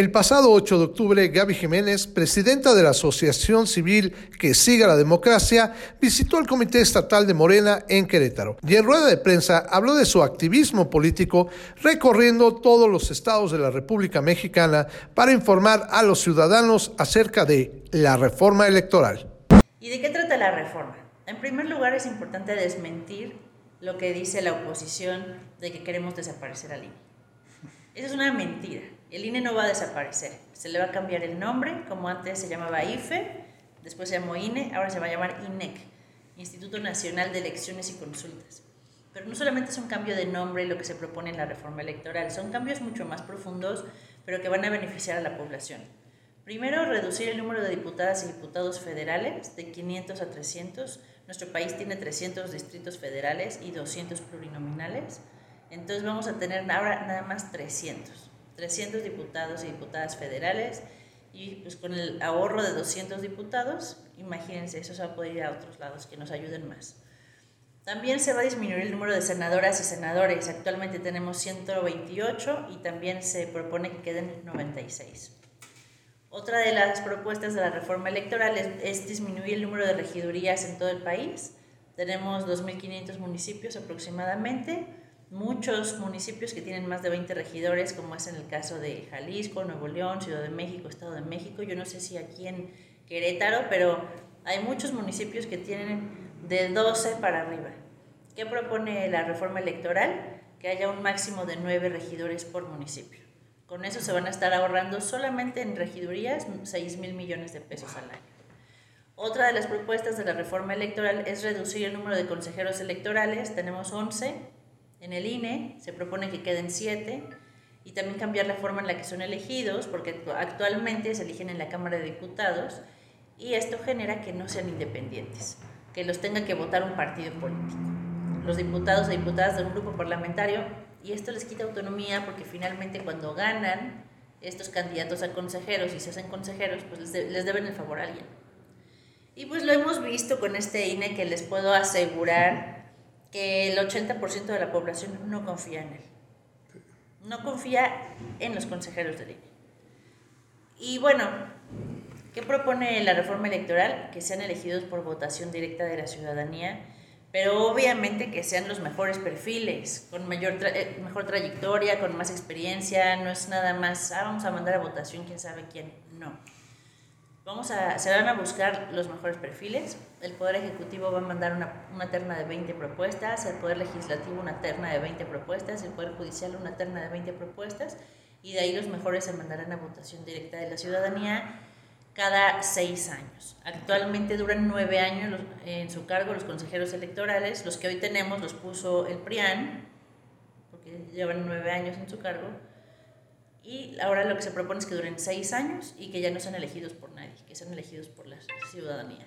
El pasado 8 de octubre, Gaby Jiménez, presidenta de la Asociación Civil Que Siga la Democracia, visitó el Comité Estatal de Morena en Querétaro y en rueda de prensa habló de su activismo político recorriendo todos los estados de la República Mexicana para informar a los ciudadanos acerca de la reforma electoral. ¿Y de qué trata la reforma? En primer lugar, es importante desmentir lo que dice la oposición de que queremos desaparecer al INE. Esa es una mentira. El INE no va a desaparecer. Se le va a cambiar el nombre, como antes se llamaba IFE, después se llamó INE, ahora se va a llamar INEC, Instituto Nacional de Elecciones y Consultas. Pero no solamente es un cambio de nombre lo que se propone en la reforma electoral, son cambios mucho más profundos, pero que van a beneficiar a la población. Primero, reducir el número de diputadas y diputados federales de 500 a 300. Nuestro país tiene 300 distritos federales y 200 plurinominales. Entonces vamos a tener ahora nada más 300. 300 diputados y diputadas federales y pues con el ahorro de 200 diputados, imagínense, eso se va a poder ir a otros lados que nos ayuden más. También se va a disminuir el número de senadoras y senadores. Actualmente tenemos 128 y también se propone que queden 96. Otra de las propuestas de la reforma electoral es, es disminuir el número de regidurías en todo el país. Tenemos 2.500 municipios aproximadamente muchos municipios que tienen más de 20 regidores, como es en el caso de Jalisco, Nuevo León, Ciudad de México, Estado de México. Yo no sé si aquí en Querétaro, pero hay muchos municipios que tienen de 12 para arriba. ¿Qué propone la reforma electoral? Que haya un máximo de 9 regidores por municipio. Con eso se van a estar ahorrando solamente en regidurías 6 mil millones de pesos al año. Otra de las propuestas de la reforma electoral es reducir el número de consejeros electorales. Tenemos 11 en el INE se propone que queden siete y también cambiar la forma en la que son elegidos, porque actualmente se eligen en la Cámara de Diputados y esto genera que no sean independientes, que los tenga que votar un partido político. Los diputados o diputadas de un grupo parlamentario y esto les quita autonomía porque finalmente cuando ganan estos candidatos a consejeros y se hacen consejeros, pues les, les deben el favor a alguien. Y pues lo hemos visto con este INE que les puedo asegurar que el 80% de la población no confía en él. No confía en los consejeros del INE. Y bueno, ¿qué propone la reforma electoral? Que sean elegidos por votación directa de la ciudadanía, pero obviamente que sean los mejores perfiles, con mayor eh, mejor trayectoria, con más experiencia, no es nada más, ah, vamos a mandar a votación quién sabe quién, no Vamos a, se van a buscar los mejores perfiles. El Poder Ejecutivo va a mandar una, una, terna de 20 propuestas, el Poder Legislativo una terna de 20 propuestas, el Poder Judicial una terna de 20 propuestas, y de ahí los mejores se mandarán a votación directa de la ciudadanía cada seis años. Actualmente duran nueve años en su cargo los consejeros electorales, los que hoy tenemos los puso el PRIAN, porque llevan nueve años en su cargo, y ahora lo que se propone es que duren seis años y que ya no sean elegidos por nadie, que sean elegidos por la ciudadanía.